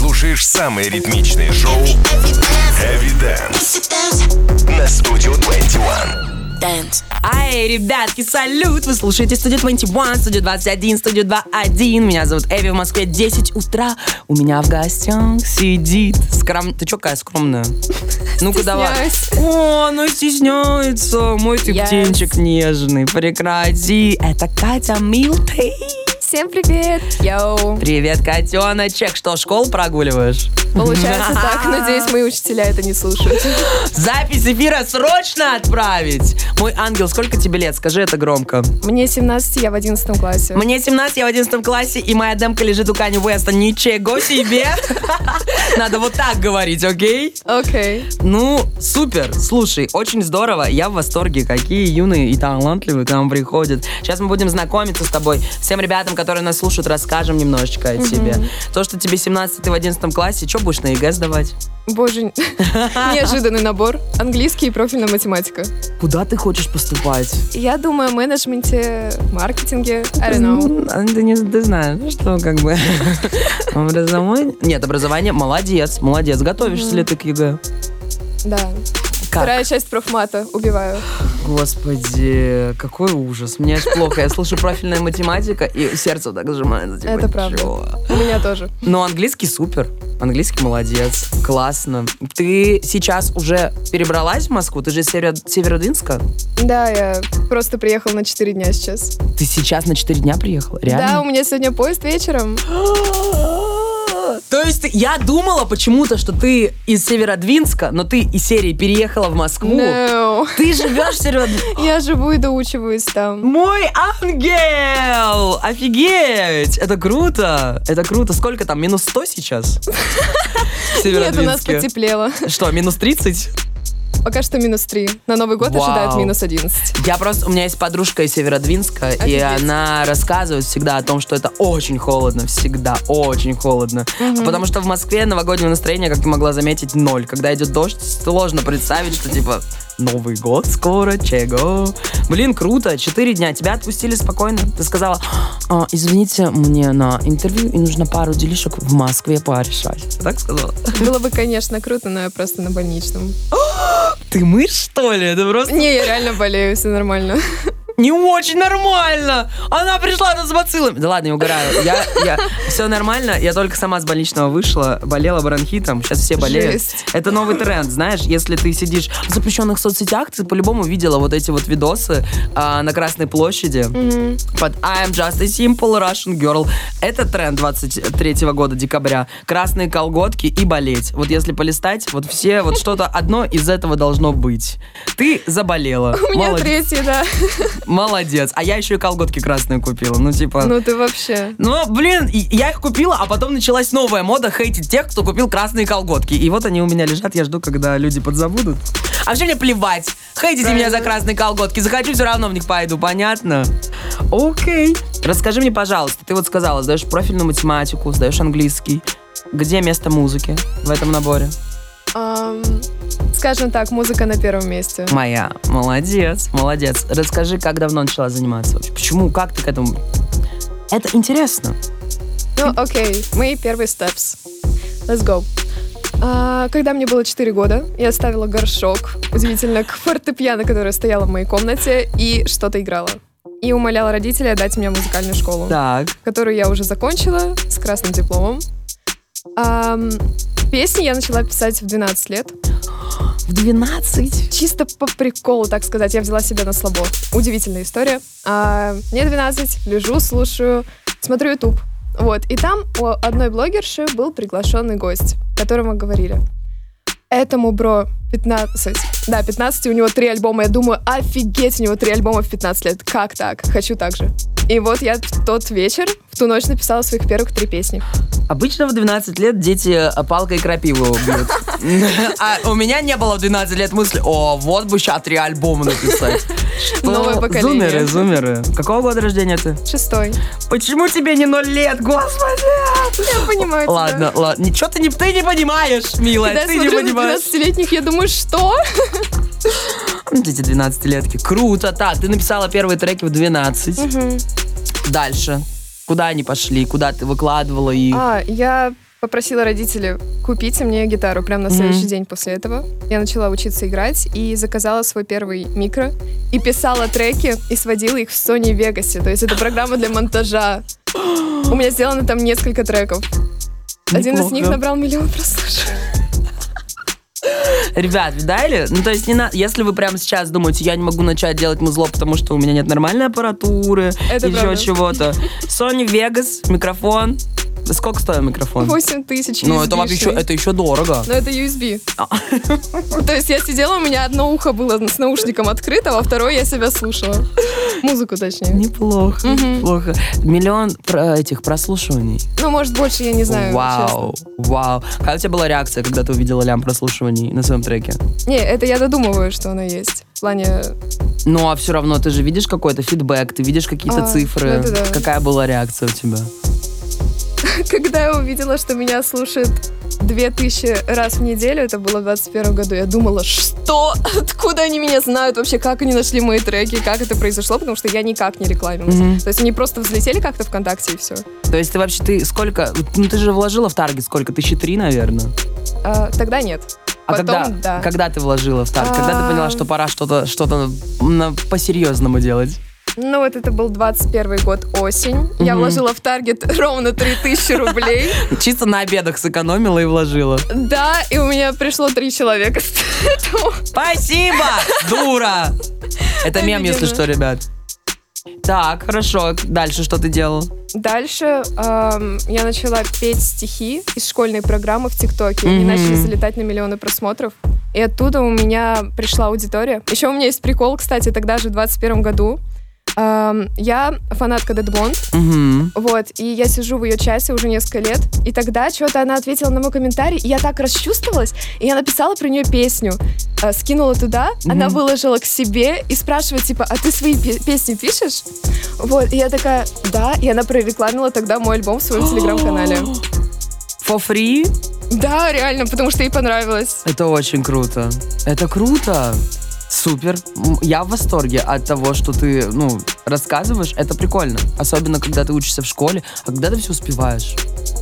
слушаешь самые ритмичные шоу Heavy Dance на Studio 21. Dance. Ай, ребятки, салют! Вы слушаете студию 21, студию 21, студию 21. Меня зовут Эви, в Москве 10 утра. У меня в гостях сидит скром... Ты чё какая скромная? Ну-ка давай. О, ну стесняется. Мой ты Yes. птенчик нежный. Прекрати. Это Катя Милтей. Всем привет! Йоу! Привет, котеночек. Что, школу прогуливаешь? Получается так. Надеюсь, мои учителя это не слушают. Запись эфира срочно отправить. Мой ангел, сколько тебе лет? Скажи это громко. Мне 17, я в 11 классе. Мне 17, я в 11 классе, и моя демка лежит у Кани Уэста. Ничего себе! Надо вот так говорить, окей? Окей. Ну, супер. Слушай, очень здорово. Я в восторге. Какие юные и талантливые к нам приходят. Сейчас мы будем знакомиться с тобой. Всем ребятам, которые нас слушают, расскажем немножечко о тебе. То, что тебе 17, ты в 11 классе, что будешь на ЕГЭ сдавать? Боже, неожиданный набор. Английский и профильная математика. Куда ты хочешь поступать? Я думаю о менеджменте, маркетинге. I don't know. Ну, Ты, не, ты знаешь, что как бы образование... Нет, образование, молодец, молодец. Готовишься ли ты к ЕГЭ? Да. Как? Вторая часть профмата. Убиваю. Господи, какой ужас. Мне аж плохо. Я слушаю профильная математика, и сердце так сжимается. типа, Это правда. чё? У меня тоже. Но английский супер. Английский молодец. Классно. Ты сейчас уже перебралась в Москву? Ты же из Северо- Северодвинска? Да, я просто приехала на 4 дня сейчас. Ты сейчас на 4 дня приехала? Да, Реально? у меня сегодня поезд вечером. То есть я думала почему-то, что ты из Северодвинска, но ты из серии переехала в Москву. No. Ты живешь в Северодвинске? Я живу и доучиваюсь там. Мой ангел! Офигеть! Это круто! Это круто. Сколько там? Минус 100 сейчас? Нет, у нас потеплело. Что, минус 30? Пока что минус 3. На Новый год Вау. ожидают минус 11. Я просто... У меня есть подружка из Северодвинска, и Офигеть. она рассказывает всегда о том, что это очень холодно. Всегда очень холодно. Потому что в Москве новогоднее настроение, как ты могла заметить, ноль. Когда идет дождь, сложно представить, что типа Новый год скоро, чего? Блин, круто, четыре дня, тебя отпустили спокойно. Ты сказала, «А, извините, мне на интервью и нужно пару делишек в Москве порешать. Ты так сказала? Было бы, конечно, круто, но я просто на больничном. Ты мышь, что ли? Это просто Не, я реально болею, все нормально. Не очень нормально. Она пришла тут с бациллами. Да ладно, я угораю. Я, я, все нормально. Я только сама с больничного вышла, болела бронхитом. Сейчас все болеют. Жесть. Это новый тренд, знаешь. Если ты сидишь в запрещенных соцсетях, ты по-любому видела вот эти вот видосы а, на Красной площади. Под I'm just a simple Russian girl. Это тренд 23 года, декабря. Красные колготки и болеть. Вот если полистать, вот все, вот что-то одно из этого должно быть. Ты заболела. У меня Молодец. третий, да. Молодец. А я еще и колготки красные купила. Ну, типа... Ну, Ну ты вообще. блин, и- я их купила, а потом началась новая мода хейтить тех, кто купил красные колготки. И вот они у меня лежат, я жду, когда люди подзабудут. А вообще мне плевать. Хейтите меня за красные колготки. Захочу, все равно в них пойду, понятно? Окей. Расскажи мне, пожалуйста, ты вот сказала, сдаешь профильную математику, сдаешь английский. Где место музыки в этом наборе? Ам, скажем так, музыка на первом месте. Моя. Молодец, молодец. Расскажи, как давно начала заниматься вообще? Почему, как ты к этому... Это интересно. Ну, окей, мои первые steps. Let's go. А, когда мне было 4 года, я ставила горшок, удивительно, к фортепиано, которое стояло в моей комнате, и что-то играла. И умоляла родителей отдать меня в музыкальную школу, Так. которую я уже закончила с красным дипломом. Ам, песни я начала писать в 12 лет. В 12? Чисто по приколу, так сказать, я взяла себя на слабо. Удивительная история. А, мне 12, лежу, слушаю, смотрю YouTube. Вот, и там у одной блогерши был приглашенный гость, которому говорили. Этому бро 15. Да, 15, у него три альбома. Я думаю, офигеть, у него три альбома в 15 лет. Как так? Хочу так же. И вот я в тот вечер, в ту ночь написала своих первых три песни. Обычно в 12 лет дети э, палкой крапиву убьют. А у меня не было в 12 лет мысли, о, вот бы сейчас три альбома написать. Что? Новое поколение. Зумеры, зумеры. Какого года рождения ты? Шестой. Почему тебе не ноль лет, господи? Я понимаю тебя. Ладно, ладно. Ничего ты не, ты не понимаешь, милая, Когда я ты не смотрю на понимаешь. 12-летних, я думаю, что? Эти 12-летки. Круто. Так, ты написала первые треки в 12. Дальше. Куда они пошли? Куда ты выкладывала их? А, я попросила родителей купить мне гитару прямо на следующий день после этого. Я начала учиться играть и заказала свой первый микро. И писала треки и сводила их в Sony Vegas. То есть это программа для монтажа. У меня сделано там несколько треков. Один из Неплохо. них набрал миллион прослушиваний. Ребят, видали? Ну, то есть, не на... если вы прямо сейчас думаете, я не могу начать делать музло, потому что у меня нет нормальной аппаратуры Это еще чего-то. Sony Vegas, микрофон. Сколько стоит микрофон? 8 тысяч Ну, это вообще еще, это еще дорого. Но это USB. А. То есть я сидела, у меня одно ухо было с наушником открыто, а второе я себя слушала. Музыку, точнее. Неплохо, неплохо. Миллион этих прослушиваний. Ну, может, больше, я не знаю. Вау, вау. Какая у тебя была реакция, когда ты увидела лям прослушиваний на своем треке? Не, это я додумываю, что оно есть. В плане... Ну, а все равно ты же видишь какой-то фидбэк, ты видишь какие-то А, цифры. ну да. Какая была реакция у тебя? Когда я увидела, что меня слушает 2000 раз в неделю, это было в 21 году, я думала, что? Откуда они меня знают вообще? Как они нашли мои треки? Как это произошло? Потому что я никак не рекламилась. Мгм. То есть они просто взлетели как-то ВКонтакте и все. То есть ты вообще, ты сколько, ну ты же вложила в таргет сколько? Тысячи три, наверное? А, тогда нет. А Потом, когда, да. когда ты вложила в таргет? Когда ты поняла, А. что пора что-то что по-серьезному делать? Ну вот это был 21 год, осень. Я Мгм. вложила в таргет ровно 3000 рублей. Чисто на обедах сэкономила и вложила. Да, и у меня пришло три человека. Спасибо, дура! Это мем, если что, ребят. Так, хорошо. Дальше что ты делал? Дальше эм, я начала петь стихи из школьной программы в ТикТоке. Они Мгм. начали залетать на миллионы просмотров. И оттуда у меня пришла аудитория. Еще у меня есть прикол, кстати, тогда же, в 21 году. Я фанатка Dead Blonde. Угу. Вот, и я сижу в ее часе уже несколько лет, и тогда что-то она ответила на мой комментарий, и я так расчувствовалась, и я написала про нее песню, э, скинула туда, она Мгм. выложила к себе и спрашивает, типа, а ты свои пе- песни пишешь? Вот, и я такая, да, и она прорекламила тогда мой альбом в своем телеграм-канале. For free? Да, реально, потому что ей понравилось. Это очень круто. Это круто. Супер. Я в восторге от того, что ты, ну, рассказываешь. Это прикольно. Особенно, когда ты учишься в школе, а когда ты все успеваешь.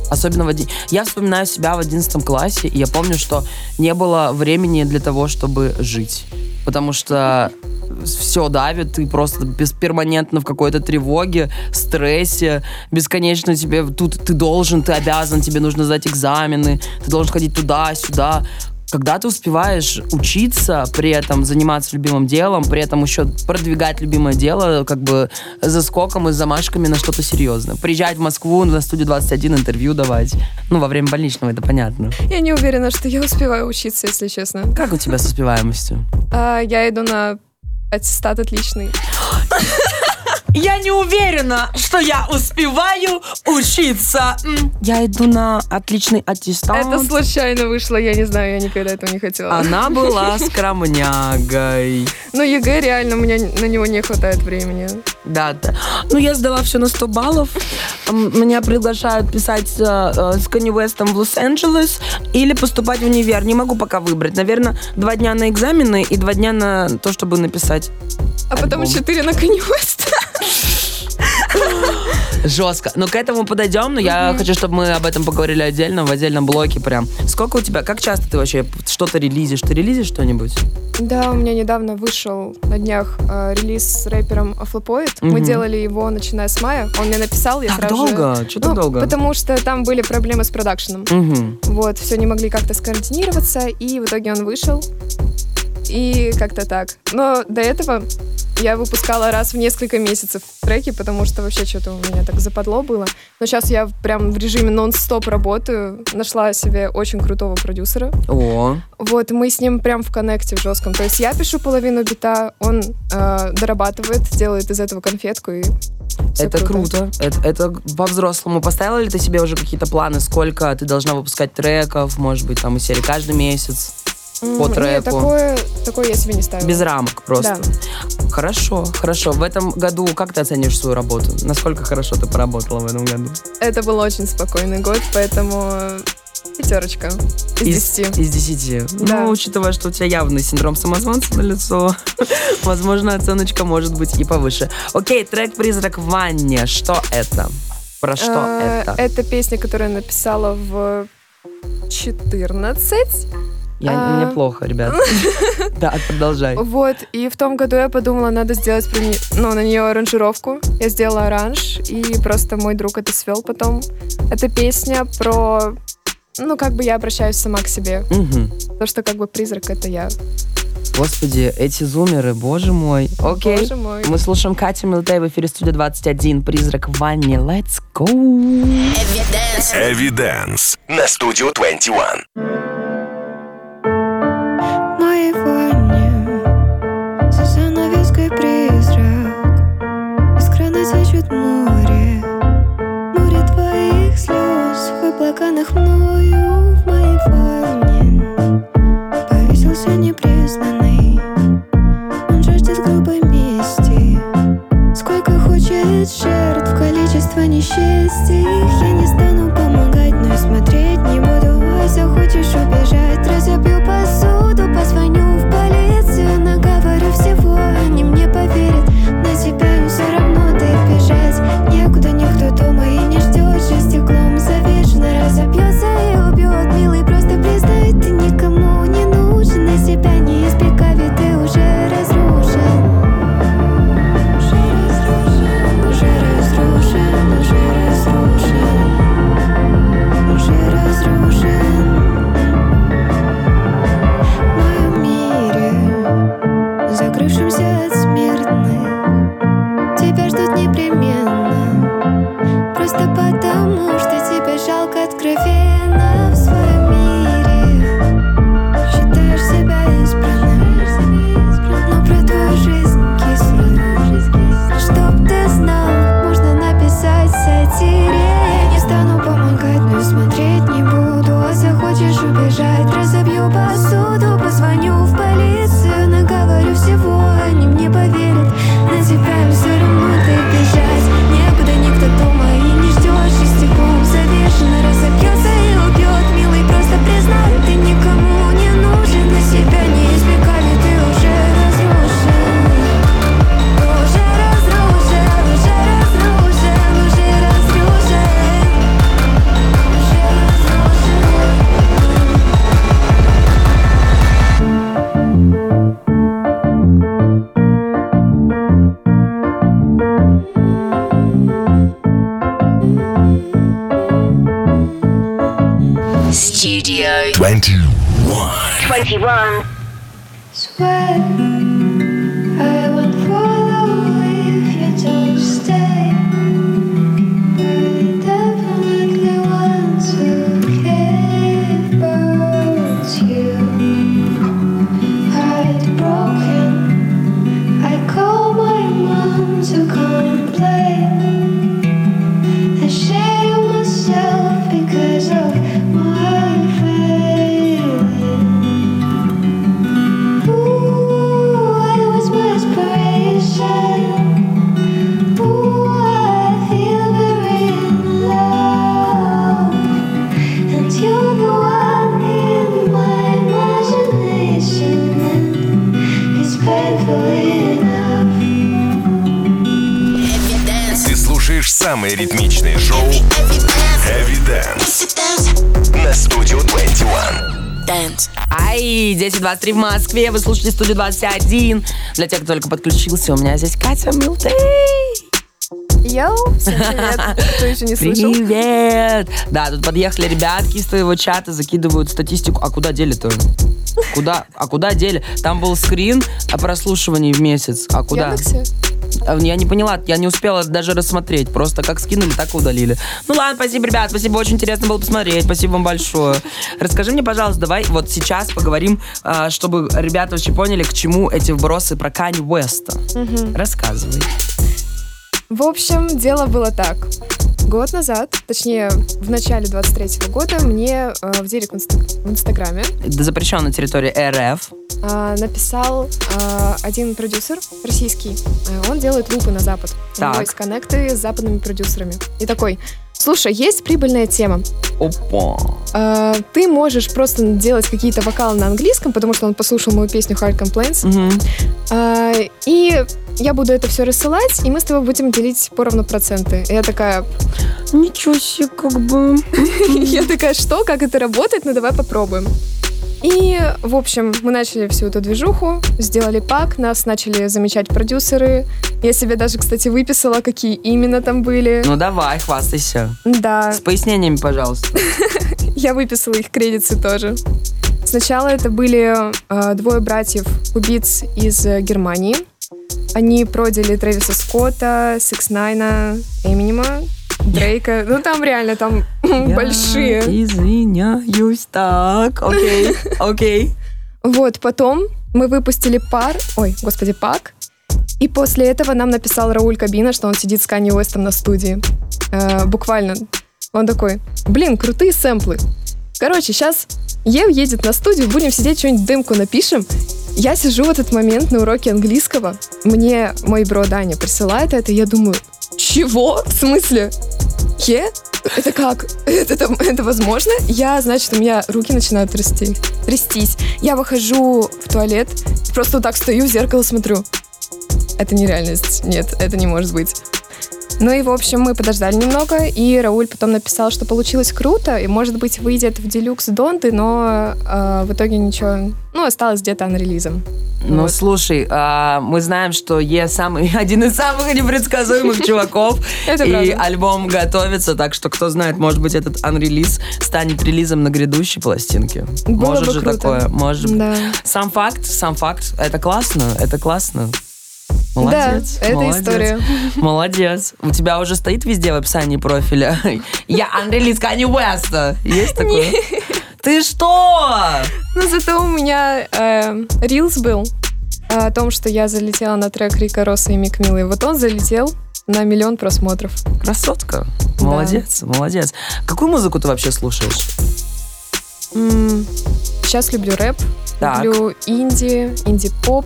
Особенно в один... Я вспоминаю себя в 11 классе, и я помню, что не было времени для того, чтобы жить. Потому что все давит, ты просто без, перманентно в какой-то тревоге, стрессе, бесконечно тебе тут ты должен, ты обязан, тебе нужно сдать экзамены, ты должен ходить туда-сюда. Когда ты успеваешь учиться, при этом заниматься любимым делом, при этом еще продвигать любимое дело, как бы за скоком и замашками на что-то серьезное. Приезжать в Москву на студию 21 интервью давать. Ну, во время больничного, это понятно. Я не уверена, что я успеваю учиться, если честно. Как у тебя с успеваемостью? А, я иду на аттестат отличный. Я не уверена, что я успеваю учиться. М, Я иду на отличный аттестат. Это случайно вышло, я не знаю, я никогда этого не хотела. Она была скромнягой. Но ЕГЭ реально, у меня на него не хватает времени. Да, да. Ну, я сдала все на 100 баллов. М, Меня приглашают писать э, э, с Канье Уэстом в Лос-Анджелес или поступать в универ. Не могу пока выбрать. Наверное, два дня на экзамены и два дня на то, чтобы написать. А потом Альбом. четыре на Kanye West. Жестко. Но к этому подойдем, но я хочу, чтобы мы об этом поговорили отдельно, в отдельном блоке прям. Сколько у тебя, как часто ты вообще что-то релизишь? Ты релизишь что-нибудь? Да, у меня недавно вышел на днях э, релиз с рэпером Афлопоид. Мы Мгм. делали его, начиная с мая. Он мне написал, я Так сразу же- долго? Что так Ну, долго? Потому что там были проблемы с продакшеном. Мгм. Вот, все не могли как-то скоординироваться, и в итоге он вышел. И как-то так. Но до этого я выпускала раз в несколько месяцев треки, потому что вообще что-то у меня так западло было. Но сейчас я прям в режиме нон-стоп работаю. Нашла себе очень крутого продюсера. О, Вот, мы с ним прям в коннекте в жестком. То есть я пишу половину бита, он э, дорабатывает, делает из этого конфетку и всё это круто. Это, это по-взрослому. Поставила ли ты себе уже какие-то планы, сколько ты должна выпускать треков, может быть, там из серии каждый месяц? По нет, треку? такое, такое я себе не ставила. Без рамок просто. Хорошо, хорошо. В этом году как ты оценишь свою работу? Насколько хорошо ты поработала в этом году? Это был очень спокойный год, поэтому э, пятерочка из десяти. Из десяти. Да. Ну, учитывая, что у тебя явный синдром самозванца на лицо, возможно, оценочка может быть и повыше. Окей, трек «Призрак в ванне». Что это? Про что Э, это? Это песня, которую я написала в 14. Я, а- Мне плохо, ребят. Да, продолжай. Вот, и в том году я подумала, надо сделать про не- ну, на нее аранжировку. Я сделала оранж, и просто мой друг это свел потом. Это песня про... Ну, как бы я обращаюсь сама к себе. Мгм. То, что как бы призрак — это я. Господи, эти зумеры, боже мой. Окей. Боже мой. Мы слушаем Катю Милтей в эфире студия 21. Призрак в ванне. Let's go. Эвиденс на студию 21. Studio 21. 21. Sweat, самые ритмичные шоу Эвиденс на студию 21. Dance. Ай, 10.23 в Москве, вы слушаете студию 21. Для тех, кто только подключился, у меня здесь Катя Милтей. Йоу, всем привет. Кто еще не слышал? Привет! Да, тут подъехали ребятки из твоего чата, закидывают статистику. А куда дели-то? Куда? А куда дели? Там был скрин о прослушивании в месяц. А куда? Яндексе? А, Я не поняла, я не успела даже рассмотреть. Просто как скинули, так и удалили. Ну ладно, спасибо, ребят, спасибо, очень интересно было посмотреть. Спасибо вам большое. Расскажи мне, пожалуйста, давай вот сейчас поговорим, а, чтобы ребята вообще поняли, к чему эти вбросы про Кани Уэста. Рассказывай. В общем, дело было так. Год назад, точнее, в начале 23 года, мне э, в директ в, инста- в Инстаграме Это запрещено на территории РФ. э, написал э, один продюсер российский. Э, он делает лупы на Запад. У него Так. есть коннекты с западными продюсерами. И такой, Слушай, есть прибыльная тема. Опа. А, ты можешь просто делать какие-то вокалы на английском, потому что он послушал мою песню Hard Complaints. Мгм. А, и я буду это все рассылать, и мы с тобой будем делить поровну проценты. И я такая, Ничего себе, как бы. я такая, что, как это работает? Ну давай попробуем. И, в общем, мы начали всю эту движуху, сделали пак, нас начали замечать продюсеры. Я себе даже, кстати, выписала, какие именно там были. Ну давай, хвастайся. Да, С пояснениями, пожалуйста. я выписала их кредиты тоже. Сначала это были э, двое братьев Cubeatz из э, Германии. Они продили Трэвиса Скотта, Сикс Найна, Эминема, Дрейка. Ну там реально там большие. Я извиняюсь. Так, окей, окей. Вот, потом мы выпустили пар, ой, господи, пак. И после этого нам написал Рауль Кабина, что он сидит с Канни Уэстом на студии. Э, буквально. Он такой, блин, крутые сэмплы. Короче, сейчас Ев едет на студию, будем сидеть, что-нибудь дымку напишем. Я сижу в этот момент на уроке английского. Мне мой бро Даня присылает это, и я думаю, чего? В смысле? Е? Это как? Это, это, это возможно? Я, значит, у меня руки начинают трясти, трястись. Я выхожу в туалет, просто вот так стою в зеркало, смотрю. Это нереальность. Нет, это не может быть. Ну и, в общем, мы подождали немного, и Рауль потом написал, что получилось круто, и, может быть, выйдет в делюкс Донты, но э, в итоге ничего... Ну, осталось где-то анрелизом. Ну, Вот. слушай, а, мы знаем, что Е самый один из самых непредсказуемых чуваков. И альбом готовится, так что кто знает, может быть, этот анрелиз станет релизом на грядущей пластинке. Может же такое, может. Да. Сам факт, сам факт, это классно, это классно. Молодец. да, это молодец. история. Молодец. У тебя уже стоит везде в описании профиля. Я анрелиз Канни Уэста. Есть такое? Ты что? Но зато у меня э, рилс был э, о том, что я залетела на трек Рика Росса и Мик Милы. Вот он залетел на миллион просмотров. Красотка. Да. Молодец, молодец. Какую музыку ты вообще слушаешь? Сейчас люблю рэп, Так. люблю инди, инди-поп,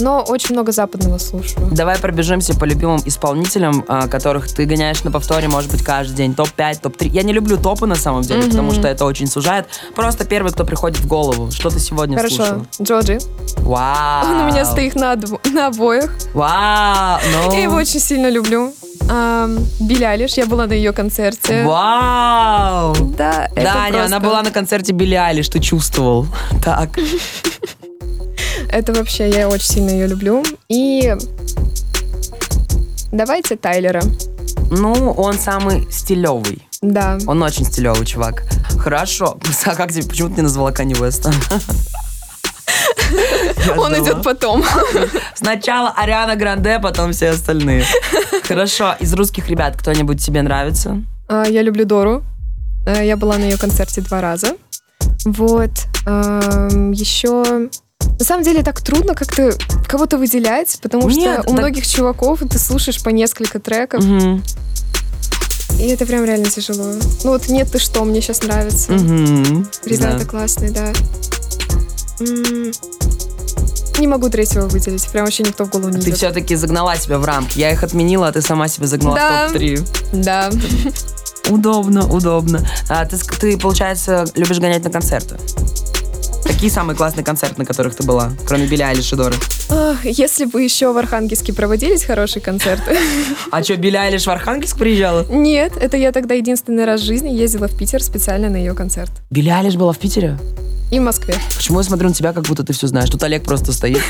но очень много западного слушаю. Давай пробежимся по любимым исполнителям, а, которых ты гоняешь на повторе, может быть, каждый день. Топ-5, топ-3. Я не люблю топы, на самом деле, Мгм. потому что это очень сужает. Просто первый, кто приходит в голову. Что ты сегодня Хорошо, слушал? Джоджи. Вау. Он у меня стоит на, дв- на обоих. Вау. Ну. Я его очень сильно люблю. Ам, Билли Алиш, я была на ее концерте. Вау. Да, это Даня, она просто- была на концерте Билли Айлиш, ты чувствовал. Так. Это вообще, я очень сильно ее люблю. И давайте Тайлера. Ну, он самый стилевый. Да. Он очень стилевый чувак. Хорошо. А как тебе, почему ты не назвала Канни Уэста? Он идет потом. Сначала Ариана Гранде, потом все остальные. Хорошо. Из русских ребят кто-нибудь тебе нравится? А, Я люблю Дору. А, Я была на ее концерте два раза. Вот. Еще... На самом деле так трудно как-то кого-то выделять, потому Нет, что у так- многих чуваков ты слушаешь по несколько треков, Мгм. и это прям реально тяжело. Ну вот «Нет, ты что» мне сейчас нравится. Мгм. Ребята Да. классные, да. М, Не могу третьего выделить, прям вообще никто в голову не Ты идет. все-таки загнала себя в рамки. Я их отменила, а ты сама себя загнала Да. в топ-3. Да. Удобно, удобно. А, ты, ты, получается, любишь гонять на концерты? Какие самые классные концерты, на которых ты была, кроме Билли Айлиш и Доры? Ах, Если бы еще в Архангельске проводились хорошие концерты. А что, Билли Айлиш в Архангельск приезжала? Нет, это я тогда единственный раз в жизни ездила в Питер специально на ее концерт. Билли Айлиш была в Питере? И в Москве. Почему я смотрю на тебя, как будто ты все знаешь? Тут Олег просто стоит.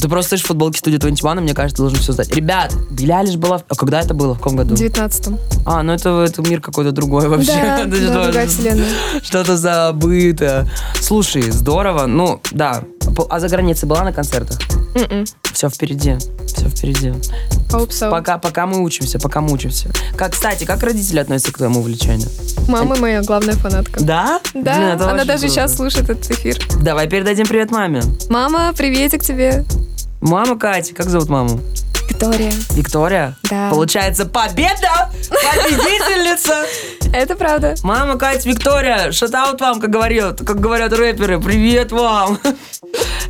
Ты просто стоишь в футболке студии 21, и мне кажется, ты должен все знать. Ребят, Билли Айлиш была... А когда это было? В каком году? В 19-м. А, ну это, это мир какой-то другой вообще. Да, да, другая вселенная. Что-то забыто. Слушай, здорово. Ну, да. А за границей была на концертах? М-м. Все впереди. Все впереди. So. Пока, пока мы учимся, пока мы учимся. Как, кстати, как родители относятся к твоему увлечению? Мама моя главная фанатка. Да? Да, Блин, она даже круто. сейчас слушает этот эфир. Давай передадим привет маме. Мама, приветик тебе. Мама Катя, как зовут маму? Виктория. Виктория? Да. Получается, победа! Победительница! Это правда. Мама Катя, Виктория, шатаут вам, как говорят, как говорят рэперы. Привет вам!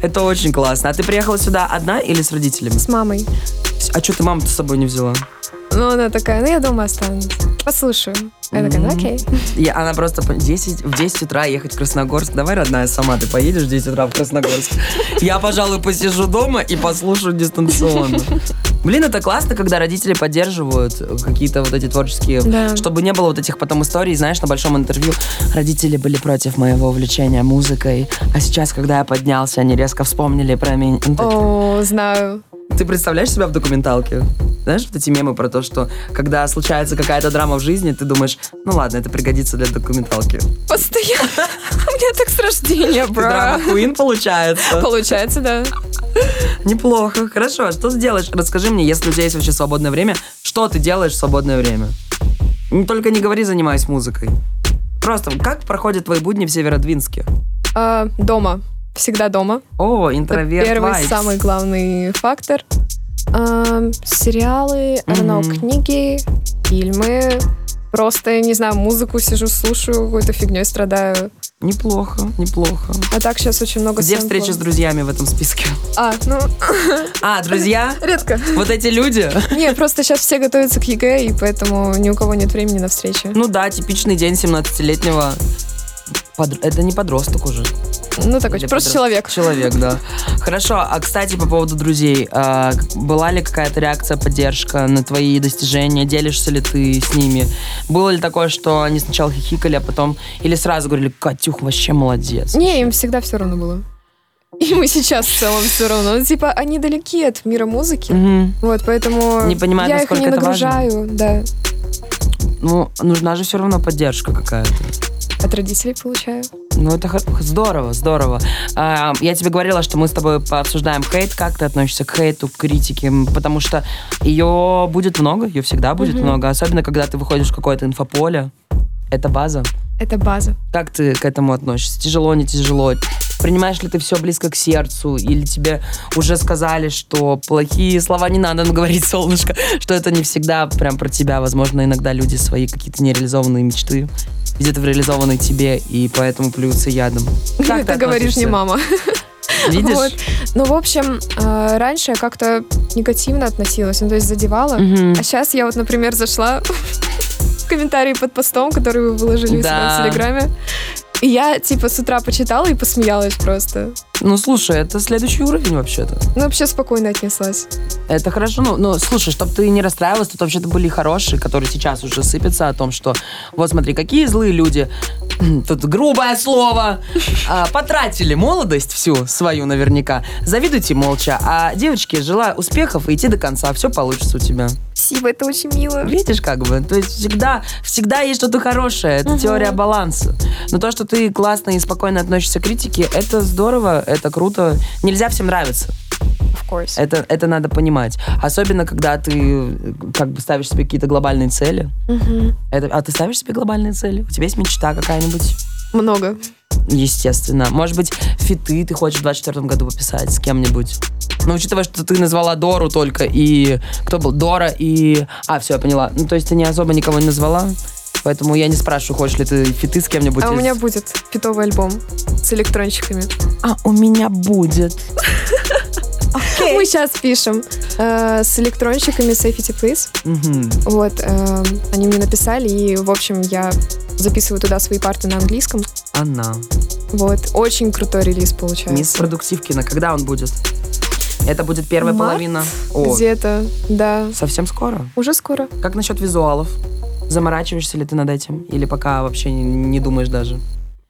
Это очень классно. А ты приехала сюда одна или с родителями? С мамой. А что ты маму с собой не взяла? Но она такая, ну я дома останусь. Послушаю. Я такая, ну окей. Я, она просто по- 10, в 10 утра ехать в Красногорск. Давай, родная, сама ты поедешь в 10 утра в Красногорск. Я, пожалуй, посижу дома и послушаю дистанционно. Блин, это классно, когда родители поддерживают какие-то вот эти творческие... Да. Чтобы не было вот этих потом историй, знаешь, на большом интервью. Родители были против моего увлечения музыкой, а сейчас, когда я поднялся, они резко вспомнили про меня. Ну, О, знаю. Ты представляешь себя в документалке? Знаешь, вот эти мемы про то, что когда случается какая-то драма в жизни, ты думаешь, ну ладно, это пригодится для документалки. Постоянно. У меня так с рождения, бро. драма Куин получается. Получается, да. Неплохо. Хорошо. А Что ты делаешь? Расскажи мне, если у тебя есть вообще свободное время, что ты делаешь в свободное время? Только не говори, занимаюсь музыкой. Просто как проходят твои будни в Северодвинске? А, Дома. Всегда дома. О, Это интроверт первый vibes. самый главный фактор. Ам, сериалы, know, Мгм. книги, фильмы. Просто, не знаю, музыку сижу, слушаю, какой-то фигней страдаю. Неплохо, неплохо. А так сейчас очень много Где сэмплов. встреча с друзьями в этом списке? А, ну, А, друзья? редко. Вот эти люди? Не, просто сейчас все готовятся к ЕГЭ, и поэтому ни у кого нет времени на встречи. Ну да, типичный день 17-летнего. Под- Это не подросток уже. Ну, такой, Или просто человек. Человек, да. Хорошо, а кстати, по поводу друзей. а, была ли какая-то реакция, поддержка на твои достижения? Делишься ли ты с ними? Было ли такое, что они сначала хихикали, а потом... Или сразу говорили, Катюх, вообще молодец? Не, им всегда все равно было. И мы сейчас в целом все равно. Ну, Типа, они далеки от мира музыки. Мгм. Вот, поэтому Не понимают, я их не это важно. нагружаю, да. Ну, нужна же все равно поддержка какая-то. От родителей получаю. Ну, это здорово, здорово. А, я тебе говорила, что мы с тобой пообсуждаем хейт. Как ты относишься к хейту, к критике? Потому что ее будет много, ее всегда будет Мгм. много. Особенно, когда ты выходишь в какое-то инфополе. Это база. Это база. Как ты к этому относишься? Тяжело, не тяжело? Принимаешь ли ты все близко к сердцу? Или тебе уже сказали, что плохие слова не надо ну, говорить, солнышко? Что это не всегда прям про тебя? Возможно, иногда люди свои какие-то нереализованные мечты видят в реализованной тебе, и поэтому плюются ядом. Как ты говоришь не мама. Видишь? Вот. Ну, в общем, э, раньше я как-то негативно относилась, ну, то есть задевала. Мгм. А сейчас я вот, например, зашла в комментарии под постом, который вы выложили Да. в Телеграме. Я, типа, с утра почитала и посмеялась просто. Ну, слушай, это следующий уровень вообще-то. Ну, вообще спокойно отнеслась. Это хорошо. Ну, ну слушай, чтобы ты не расстраивалась, тут вообще-то были хорошие, которые сейчас уже сыпятся о том, что вот смотри, какие злые люди. Тут грубое слово. а, потратили молодость всю свою наверняка. Завидуйте молча. А девочки, желаю успехов и идти до конца. Все получится у тебя. Спасибо, это очень мило. Видишь, как бы? То есть всегда, всегда есть что-то хорошее. Это Мгм. теория баланса. Но то, что ты классно и спокойно относишься к критике, это здорово, это круто. Нельзя всем нравиться. Of course. Это, это надо понимать. Особенно, когда ты как бы ставишь себе какие-то глобальные цели. Мгм. Это, а ты ставишь себе глобальные цели? У тебя есть мечта какая-нибудь? Много. Естественно. Может быть, фиты ты хочешь в 24 году пописать с кем-нибудь? Но учитывая, что ты назвала Дору только и... Кто был? Дора и... А, все, я поняла. Ну, то есть ты не особо никого не назвала? Поэтому я не спрашиваю, хочешь ли ты фиты с кем-нибудь. А у из- меня будет фитовый альбом с электрончиками. А, у меня будет. Мы сейчас пишем э, с электронщиками Safety Please. Мгм. Вот, э, они мне написали, и, в общем, я записываю туда свои парты на английском. Она. Вот, очень крутой релиз Мисс получается. Продуктивкина. Когда он будет? Это будет первая Март половина. О, Где-то, да, совсем скоро. уже скоро. Как насчет визуалов? Заморачиваешься ли ты над этим? Или пока вообще не, не думаешь даже?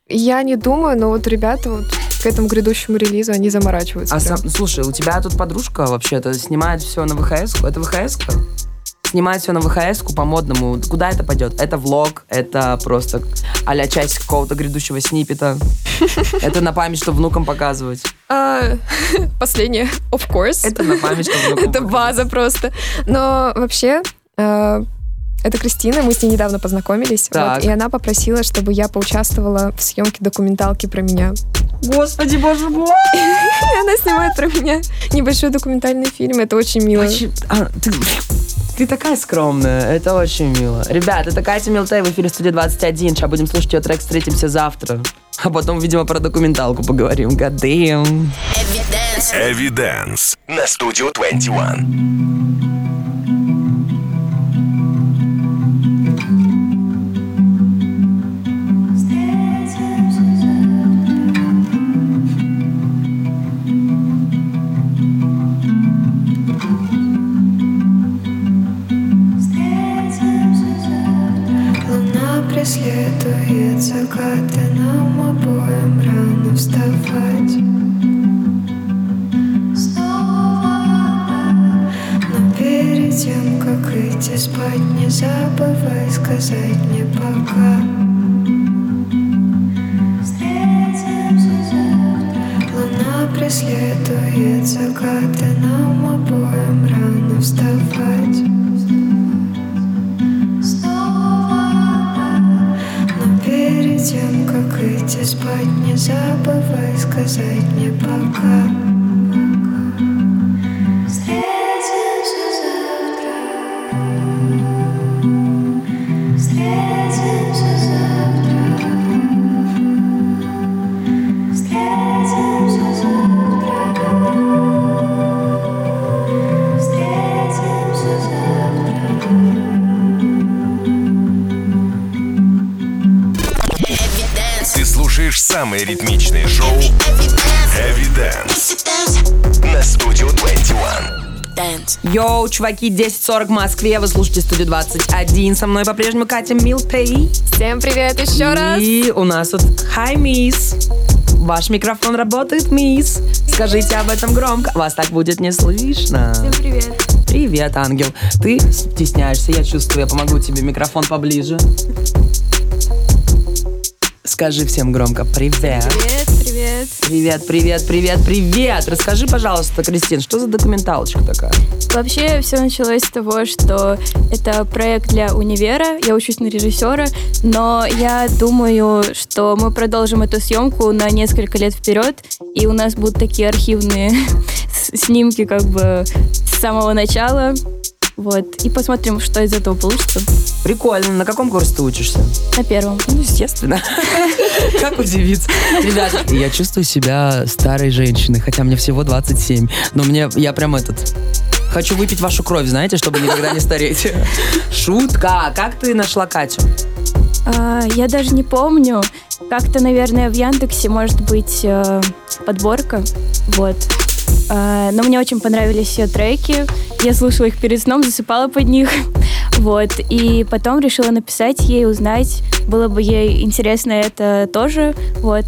Я не думаю, но вот ребята вот к этому грядущему релизу, они заморачиваются. А прям. сам- слушай, у тебя тут подружка вообще-то снимает все на ВХС. Это ВХС? -ка? Снимает все на ВХС по модному. Куда это пойдет? Это влог, это просто а часть какого-то грядущего снипета. Это на память, чтобы внукам показывать. А, последнее, of course. Это на память, чтобы внукам Это база просто. Но вообще, э, это Кристина, мы с ней недавно познакомились. Так. вот, и она попросила, чтобы я поучаствовала в съемке документалки про меня. Господи, боже мой! И она снимает про меня небольшой документальный фильм. Это очень мило. А, ты, ты такая скромная, это очень мило. Ребят, это Катя Милтей в эфире студии 21. Сейчас будем слушать ее трек «Встретимся завтра». А потом, видимо, про документалку поговорим. God damn. Эвиденс на студию 21. Забывай сказать мне пока. Встретимся самые ритмичные шоу Heavy Dance на Studio 21. Dance. Йоу, чуваки, 10.40 в Москве, вы слушаете студию 21, со мной по-прежнему Катя Милпей. Всем привет еще раз. И у нас тут Hi, мисс. Ваш микрофон работает, мисс. Скажите об этом громко. Вас так будет не слышно. Всем привет. Привет, ангел. Ты стесняешься, я чувствую, я помогу тебе. Микрофон поближе. Скажи всем громко «Привет». Привет, привет. Привет, привет, привет, привет. Расскажи, пожалуйста, Кристин, что за документалочка такая? Вообще все началось с того, что это проект для универа, я учусь на режиссера, но я думаю, что мы продолжим эту съемку на несколько лет вперед, и у нас будут такие архивные снимки как бы с самого начала. Вот, и посмотрим, что из этого получится Прикольно. На каком курсе ты учишься? на первом. Ну, естественно. Как удивиться. Ребята, я чувствую себя старой женщиной, хотя мне всего 27. Но мне, я прям этот... Хочу выпить вашу кровь, знаете, чтобы никогда не стареть. Шутка. Как ты нашла Катю? А, я даже не помню. Как-то, наверное, в Яндексе может быть э, подборка. Вот. А, но мне очень понравились ее треки. Я слушала их перед сном, засыпала под них. Вот. И потом решила написать ей, узнать, было бы ей интересно это тоже. Вот.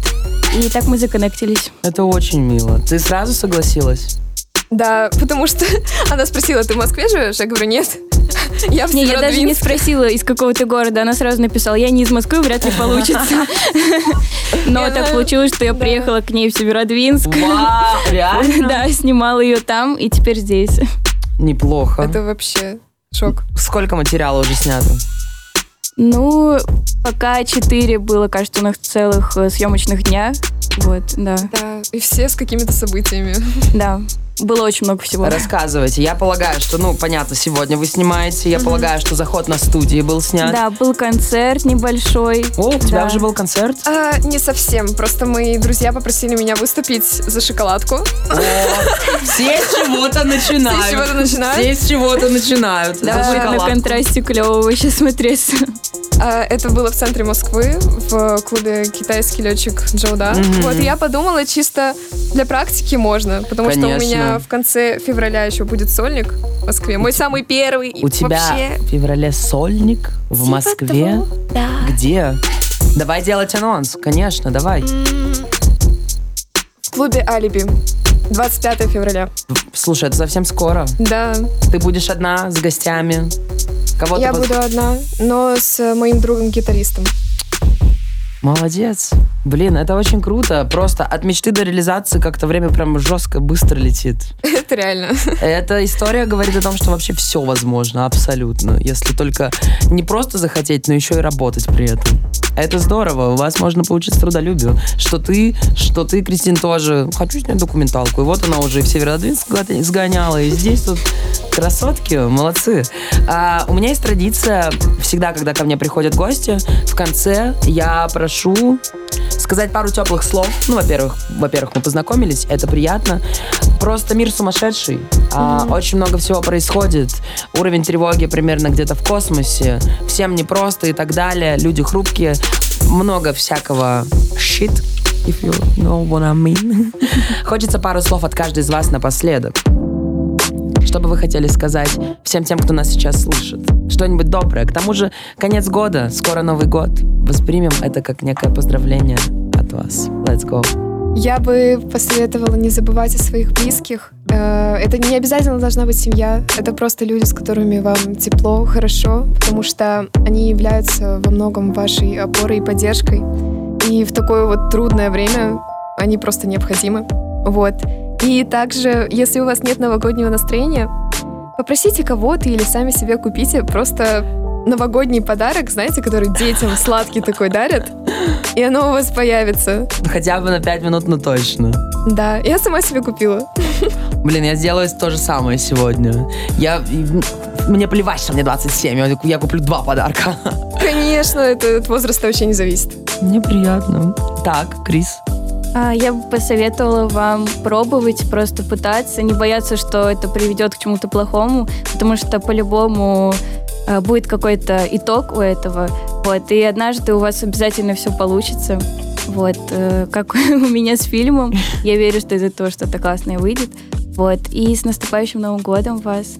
И так мы законнектились. Это очень мило. Ты сразу согласилась? Да, потому что она спросила, ты в Москве живешь? Я говорю, нет. Я Не, я даже не Северодвинске». спросила, из какого ты города. Она сразу написала, я не из Москвы, вряд ли получится. Но так получилось, что я приехала к ней в Северодвинск. Вау, реально? Да, снимала ее там и теперь здесь. Неплохо. Это вообще шок. Сколько материала уже снято? Ну, пока четыре было, кажется, у нас целых э, съемочных дня. Вот, да, Да, и все с какими-то событиями. да. Было очень много всего. Рассказывайте. Я полагаю, что, ну, понятно, сегодня вы снимаете. Я полагаю, что заход на студии был снят. Да, был концерт небольшой. О, у тебя Да. уже был концерт? А, не совсем. Просто мои друзья попросили меня выступить за шоколадку. Все с чего-то начинают. Все с чего-то начинают? Все с чего-то начинают. За Да, на контрасте клево вообще смотреться. А, это было в центре Москвы, в клубе «Китайский летчик Джоуда». Мгм. Вот, я подумала, чисто для практики можно, потому что у Конечно. Меня в конце февраля еще будет сольник в Москве. Мой самый первый. У тебя Вообще, в феврале сольник в типа Москве? того. Да. Где? Давай делать анонс, конечно, давай. В клубе «Алиби». 25 февраля. Слушай, это совсем скоро. Да, Ты будешь одна с гостями. Кого я буду одна, но с моим другом-гитаристом. Молодец. Блин, это очень круто. Просто от мечты до реализации как-то время прям жестко, быстро летит. Это реально. Эта история говорит о том, что вообще все возможно, абсолютно. Если только не просто захотеть, но еще и работать при этом. Это здорово, у вас можно поучиться трудолюбию. Что ты, что ты, Кристин, тоже. Хочу снять документалку. И вот она уже и в Северодвинск сгоняла, и здесь тут красотки, молодцы. А, у меня есть традиция, всегда, когда ко мне приходят гости, в конце я прошу сказать пару теплых слов. Ну, во-первых, во-первых, мы познакомились, это приятно. Просто мир сумасшедший. А, очень много всего происходит. Уровень тревоги примерно где-то в космосе. Всем непросто и так далее. Люди хрупкие. Много всякого shit, if you know what I mean. Хочется пару слов от каждой из вас напоследок. Что бы вы хотели сказать всем тем, кто нас сейчас слышит? Что-нибудь доброе. К тому же, конец года, скоро Новый год. Воспримем это как некое поздравление от вас. Let's go. Я бы посоветовала не забывать о своих близких. Э, Это не обязательно должна быть семья. Это просто люди, с которыми вам тепло, хорошо, потому что они являются во многом вашей опорой и поддержкой. И в такое вот трудное время они просто необходимы. Вот. И также, если у вас нет новогоднего настроения, попросите кого-то или сами себе купите просто новогодний подарок, знаете, который детям сладкий такой дарят, и оно у вас появится. Хотя бы на 5 минут, но точно. Да, я сама себе купила. Блин, я сделаю то же самое сегодня. Я... Мне плевать, что мне 27. Я, я куплю два подарка. Конечно, это от возраста вообще не зависит. Мне приятно. Так, Крис. А, Я бы посоветовала вам пробовать, просто пытаться, не бояться, что это приведет к чему-то плохому, потому что по-любому а, будет какой-то итог у этого. Вот, и однажды у вас обязательно все получится. Вот, э, как у меня с фильмом. Я верю, что из этого что-то классное выйдет. Вот, и с наступающим Новым годом вас.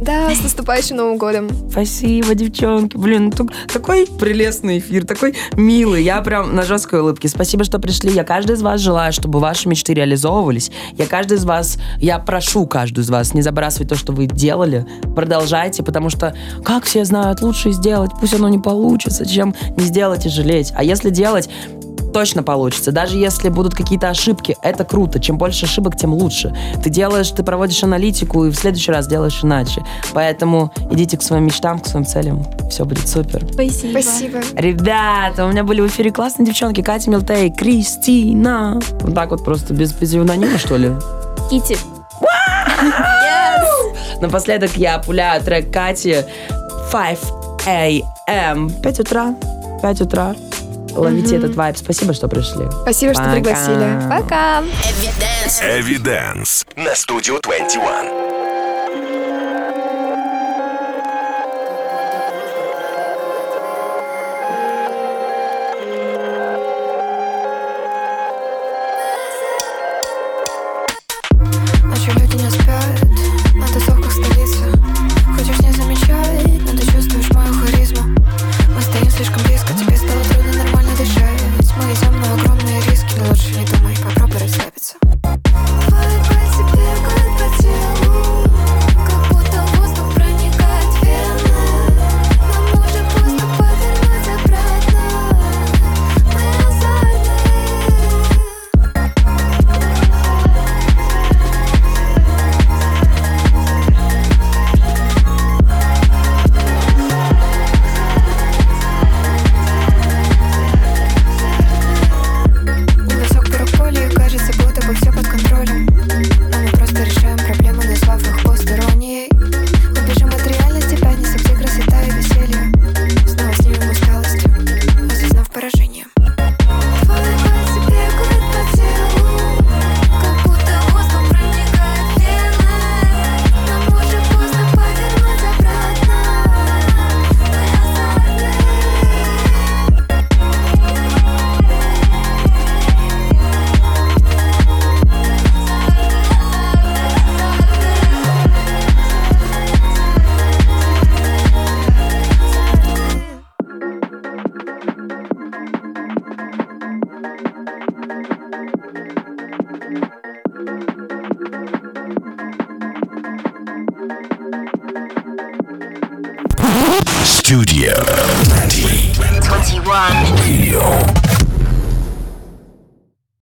Да, с наступающим Новым годом. Спасибо, девчонки. Блин, ну так- такой прелестный эфир, такой милый. Я прям на жесткой улыбке. Спасибо, что пришли. Я каждый из вас желаю, чтобы ваши мечты реализовывались. Я каждый из вас, я прошу каждую из вас не забрасывать то, что вы делали. Продолжайте, потому что, как все знают, лучше сделать, пусть оно не получится, чем не сделать и жалеть. А если делать, точно получится. Даже если будут какие-то ошибки, это круто. Чем больше ошибок, тем лучше. Ты делаешь, ты проводишь аналитику, и в следующий раз делаешь иначе. Поэтому идите к своим мечтам, к своим целям. Все будет супер. Спасибо. Спасибо. Ребята, у меня были в эфире классные девчонки. Катя Милтей, Кристина. Вот так вот просто без псевдонима, что ли? Кити. Напоследок я пуляю трек Кати 5 a.m. 5 утра. 5 утра. Ловите этот вайб. Спасибо, что пришли. Спасибо, что Пока. пригласили. Пока. Evidence. Эвиденс на студию 21.